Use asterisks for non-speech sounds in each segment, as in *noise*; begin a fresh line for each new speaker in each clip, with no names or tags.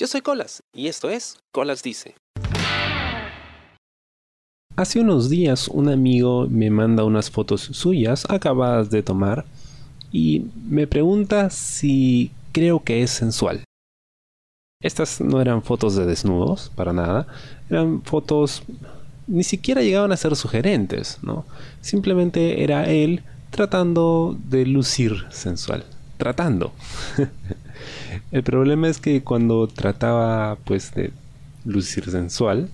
Yo soy Colas y esto es Colas Dice.
Hace unos días un amigo me manda unas fotos suyas acabadas de tomar y me pregunta si creo que es sensual. Estas no eran fotos de desnudos, para nada, eran fotos ni siquiera llegaban a ser sugerentes, ¿no? Simplemente era él tratando de lucir sensual, tratando. *laughs* El problema es que cuando trataba pues de lucir sensual,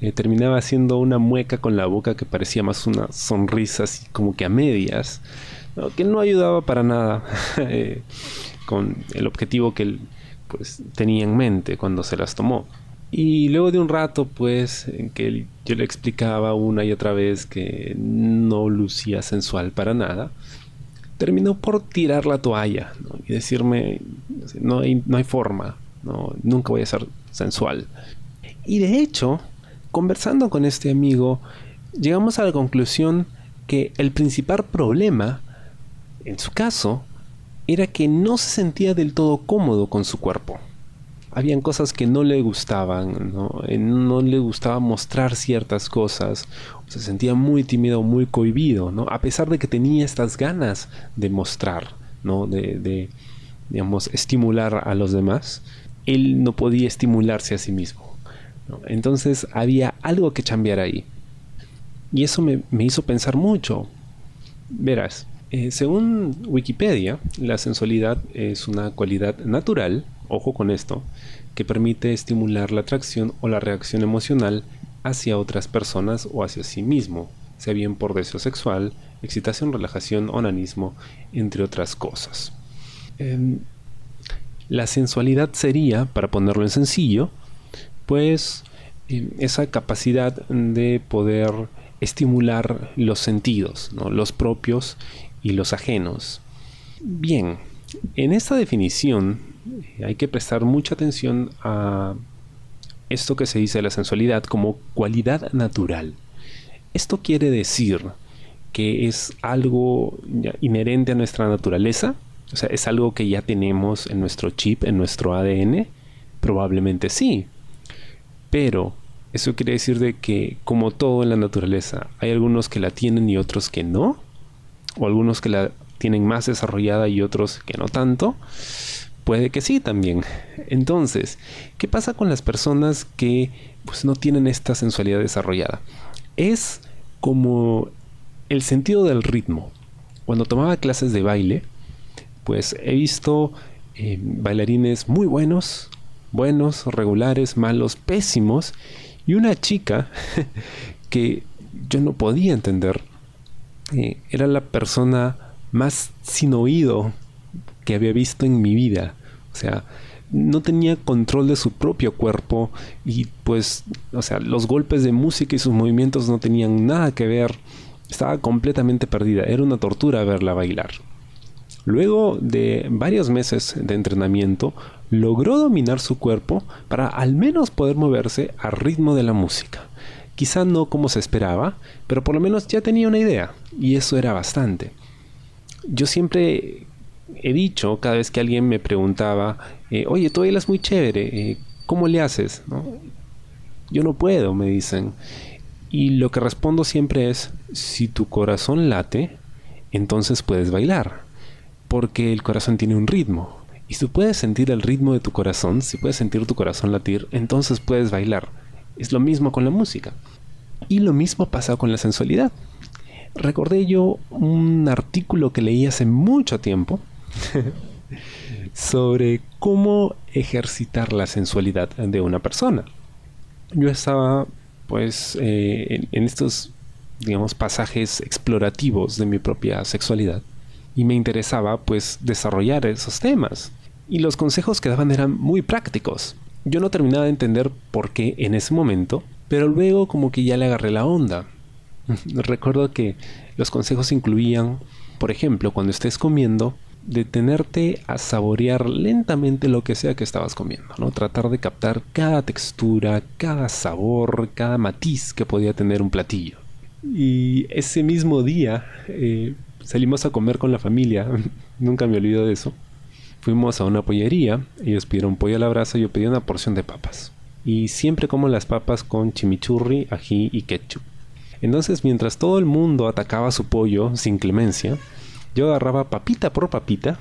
eh, terminaba haciendo una mueca con la boca que parecía más una sonrisa así como que a medias, que no ayudaba para nada *laughs* eh, con el objetivo que pues, tenía en mente cuando se las tomó. Y luego de un rato, pues, en que yo le explicaba una y otra vez que no lucía sensual para nada, terminó por tirar la toalla y decirme, no hay, no hay forma, no, nunca voy a ser sensual. Y de hecho, conversando con este amigo, llegamos a la conclusión que el principal problema, en su caso, era que no se sentía del todo cómodo con su cuerpo. Habían cosas que no le gustaban, ¿no? Eh, no le gustaba mostrar ciertas cosas, se sentía muy tímido, muy cohibido, ¿no? A pesar de que tenía estas ganas de mostrar, ¿no? De, digamos, estimular a los demás, él no podía estimularse a sí mismo. Entonces había algo que cambiar ahí. Y eso me, hizo pensar mucho. Verás, eh, según Wikipedia, la sensualidad es una cualidad natural, ojo con esto, que permite estimular la atracción o la reacción emocional hacia otras personas o hacia sí mismo, sea bien por deseo sexual, excitación, relajación, onanismo, entre otras cosas. Em, la sensualidad sería, para ponerlo en sencillo, pues em, esa capacidad de poder estimular los sentidos, los propios y los ajenos. Bien, en esta definición hay que prestar mucha atención a esto que se dice de la sensualidad como cualidad natural. Esto quiere decir que es algo inherente a nuestra naturaleza, o sea, es algo que ya tenemos en nuestro chip, en nuestro ADN, probablemente sí. Pero eso quiere decir de que como todo en la naturaleza, hay algunos que la tienen y otros que no, o algunos que la tienen más desarrollada y otros que no tanto. Puede que sí también. Entonces, ¿qué pasa con las personas que pues, no tienen esta sensualidad desarrollada? Es como el sentido del ritmo. Cuando tomaba clases de baile, pues he visto eh, bailarines muy buenos, buenos, regulares, malos, pésimos, y una chica *laughs* que yo no podía entender. Eh, era la persona más sin oído que había visto en mi vida. O sea, no tenía control de su propio cuerpo y pues, o sea, los golpes de música y sus movimientos no tenían nada que ver. Estaba completamente perdida. Era una tortura verla bailar. Luego de varios meses de entrenamiento, logró dominar su cuerpo para al menos poder moverse al ritmo de la música. Quizá no como se esperaba, pero por lo menos ya tenía una idea, y eso era bastante. Yo siempre he dicho, cada vez que alguien me preguntaba, eh, oye, tú bailas muy chévere, eh, ¿cómo le haces? Yo no puedo, me dicen. Y lo que respondo siempre es, si tu corazón late, entonces puedes bailar, porque el corazón tiene un ritmo. Y si puedes sentir el ritmo de tu corazón, si puedes sentir tu corazón latir, entonces puedes bailar. Es lo mismo con la música. Y lo mismo pasa con la sensualidad. Recordé yo un artículo que leí hace mucho tiempo *laughs* sobre cómo ejercitar la sensualidad de una persona. Yo estaba pues eh, en, estos digamos pasajes explorativos de mi propia sexualidad y me interesaba pues desarrollar esos temas y los consejos que daban eran muy prácticos. Yo no terminaba de entender por qué en ese momento, pero luego como que ya le agarré la onda. *laughs* Recuerdo que los consejos incluían, por ejemplo, cuando estés comiendo, detenerte a saborear lentamente lo que sea que estabas comiendo, ¿no? Tratar de captar cada textura, cada sabor, cada matiz que podía tener un platillo. Y ese mismo día eh, salimos a comer con la familia, *laughs* nunca me olvido de eso. Fuimos a una pollería, ellos pidieron pollo a la brasa y yo pedí una porción de papas. Y siempre como las papas con chimichurri, ají y ketchup. Entonces, mientras todo el mundo atacaba su pollo sin clemencia, yo agarraba papita por papita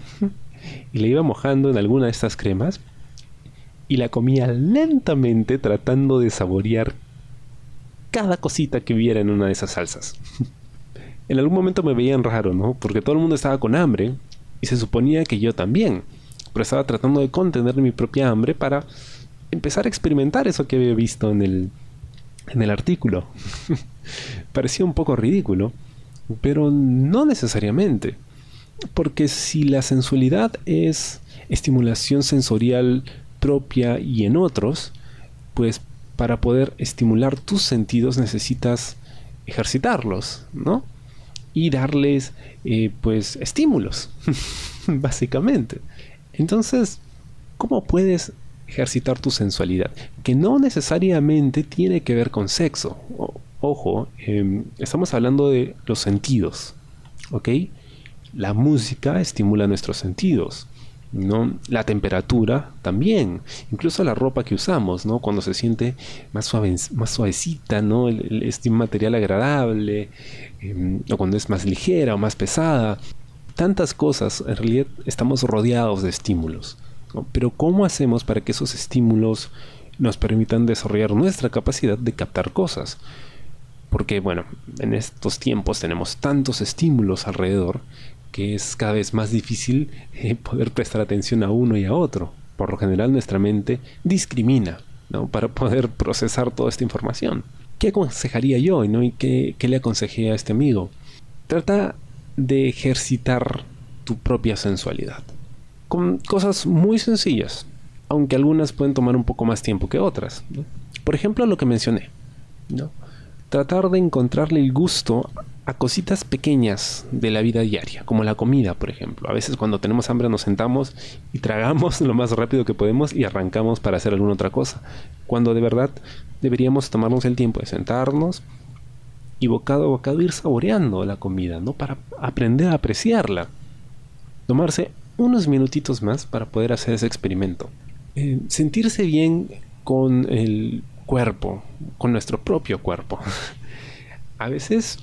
y le iba mojando en alguna de estas cremas y la comía lentamente tratando de saborear cada cosita que viera en una de esas salsas. *laughs* en algún momento me veían raro, ¿no? Porque todo el mundo estaba con hambre y se suponía que yo también. Pero estaba tratando de contener mi propia hambre para empezar a experimentar eso que había visto en el, en el artículo. *laughs* Parecía un poco ridículo, pero no necesariamente. Porque si la sensualidad es estimulación sensorial propia y en otros, pues para poder estimular tus sentidos necesitas ejercitarlos, ¿no? y darles eh, pues estímulos, *laughs* básicamente. Entonces, ¿cómo puedes ejercitar tu sensualidad? Que no necesariamente tiene que ver con sexo. Ojo, em, estamos hablando de los sentidos, ¿ok? La música estimula nuestros sentidos. ¿no? La temperatura también, incluso la ropa que usamos, ¿no? Cuando se siente más, suave, más suavecita, ¿no? El, es un material agradable, em, o cuando es más ligera o más pesada. Tantas cosas, en realidad estamos rodeados de estímulos. Pero ¿cómo hacemos para que esos estímulos nos permitan desarrollar nuestra capacidad de captar cosas? Porque, bueno, en estos tiempos tenemos tantos estímulos alrededor que es cada vez más difícil eh, poder prestar atención a uno y a otro. Por lo general nuestra mente discrimina ¿no? para poder procesar toda esta información. ¿Qué aconsejaría yo y qué le aconsejé a este amigo? Trata de ejercitar tu propia sensualidad. Con cosas muy sencillas, aunque algunas pueden tomar un poco más tiempo que otras. Por ejemplo, lo que mencioné. ¿no? Tratar de encontrarle el gusto a cositas pequeñas de la vida diaria, como la comida, por ejemplo. A veces cuando tenemos hambre nos sentamos y tragamos *laughs* lo más rápido que podemos y arrancamos para hacer alguna otra cosa, cuando de verdad deberíamos tomarnos el tiempo de sentarnos y bocado a bocado ir saboreando la comida, ¿no? Para aprender a apreciarla. Tomarse unos minutitos más para poder hacer ese experimento. Eh, sentirse bien con el cuerpo, con nuestro propio cuerpo. a veces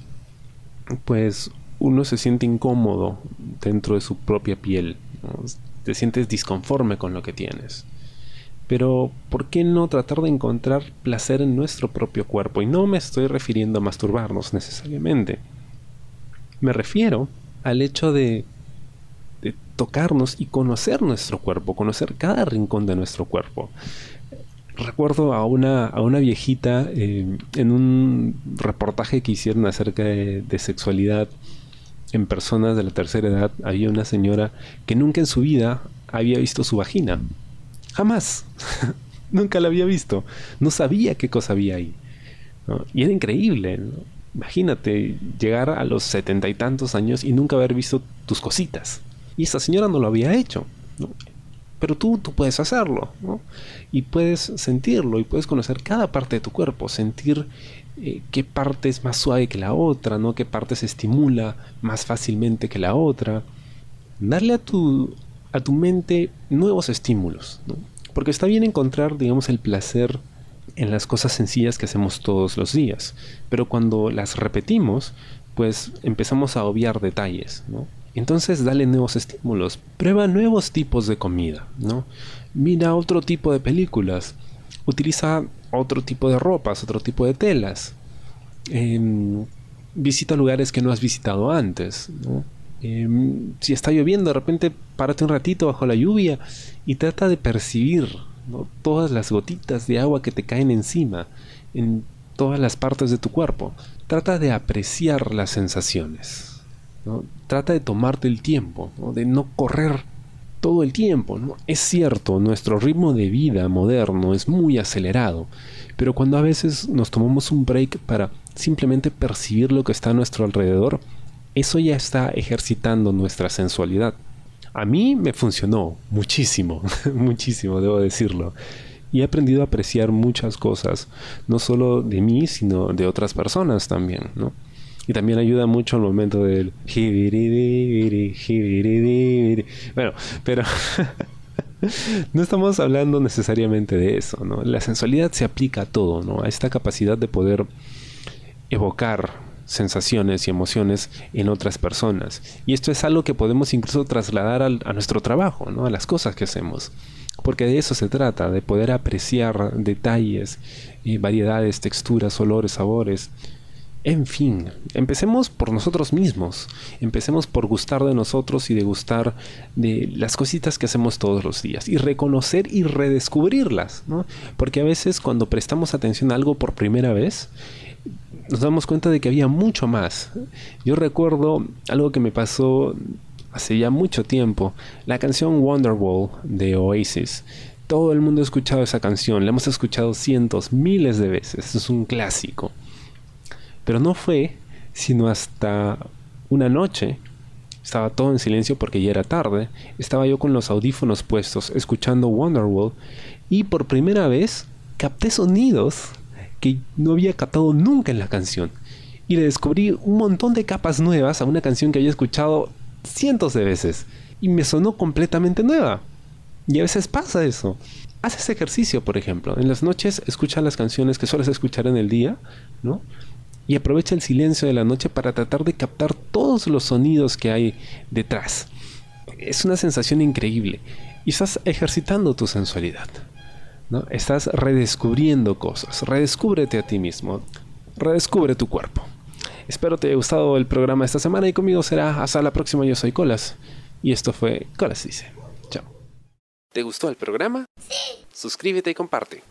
pues uno se siente incómodo dentro de su propia piel. Te sientes disconforme con lo que tienes. Pero, ¿por qué no tratar de encontrar placer en nuestro propio cuerpo? Y no me estoy refiriendo a masturbarnos necesariamente. Me refiero al hecho de, de tocarnos y conocer nuestro cuerpo, conocer cada rincón de nuestro cuerpo recuerdo a una, a una viejita eh, en un reportaje que hicieron acerca de, sexualidad en personas de la tercera edad. Había una señora que nunca en su vida había visto su vagina. Jamás. *laughs* nunca la había visto. No sabía qué cosa había ahí. Y era increíble. Imagínate llegar a los setenta y tantos años y nunca haber visto tus cositas. Y esa señora no lo había hecho. Pero tú, tú puedes hacerlo, ¿no? Y puedes sentirlo y puedes conocer cada parte de tu cuerpo, sentir eh, qué parte es más suave que la otra, ¿no? Qué parte se estimula más fácilmente que la otra. Darle a tu, a tu mente nuevos estímulos, ¿no? Porque está bien encontrar, digamos, el placer en las cosas sencillas que hacemos todos los días, pero cuando las repetimos, pues empezamos a obviar detalles. Entonces dale nuevos estímulos, prueba nuevos tipos de comida. Mira otro tipo de películas, utiliza otro tipo de ropas, otro tipo de telas. Em, visita lugares que no has visitado antes, em, si está lloviendo, de repente párate un ratito bajo la lluvia y trata de percibir todas las gotitas de agua que te caen encima en todas las partes de tu cuerpo. Trata de apreciar las sensaciones. Trata de tomarte el tiempo, de no correr todo el tiempo. Es cierto, nuestro ritmo de vida moderno es muy acelerado, pero cuando a veces nos tomamos un break para simplemente percibir lo que está a nuestro alrededor, eso ya está ejercitando nuestra sensualidad. A mí me funcionó muchísimo, *laughs* muchísimo, debo decirlo. Y he aprendido a apreciar muchas cosas, no solo de mí, sino de otras personas también, ¿no? Y también ayuda mucho al momento del Bueno, pero *laughs* no estamos hablando necesariamente de eso, ¿no? La sensualidad se aplica a todo, ¿no? A esta capacidad de poder evocar sensaciones y emociones en otras personas. Y esto es algo que podemos incluso trasladar a nuestro trabajo, ¿no? a las cosas que hacemos. Porque de eso se trata, de poder apreciar detalles, y variedades, texturas, olores, sabores. En fin, empecemos por nosotros mismos, empecemos por gustar de nosotros y de gustar de las cositas que hacemos todos los días y reconocer y redescubrirlas, ¿no? Porque a veces cuando prestamos atención a algo por primera vez, nos damos cuenta de que había mucho más. Yo recuerdo algo que me pasó hace ya mucho tiempo, la canción Wonderwall de Oasis. Todo el mundo ha escuchado esa canción, la hemos escuchado cientos, miles de veces, es un clásico. Pero no fue sino hasta una noche, estaba todo en silencio porque ya era tarde, estaba yo con los audífonos puestos escuchando Wonderwall y por primera vez capté sonidos que no había captado nunca en la canción. Y le descubrí un montón de capas nuevas a una canción que había escuchado cientos de veces. Y me sonó completamente nueva. Y a veces pasa eso. Haz ese ejercicio, por ejemplo. En las noches escucha las canciones que sueles escuchar en el día, ¿no? Y aprovecha el silencio de la noche para tratar de captar todos los sonidos que hay detrás. Es una sensación increíble. Y estás ejercitando tu sensualidad. ¿No? Estás redescubriendo cosas. Redescúbrete a ti mismo. Redescubre tu cuerpo. Espero te haya gustado el programa esta semana y conmigo será hasta la próxima. Yo soy Colas y esto fue Colas Dice. Chao.
¿Te gustó el programa? Sí. Suscríbete y comparte.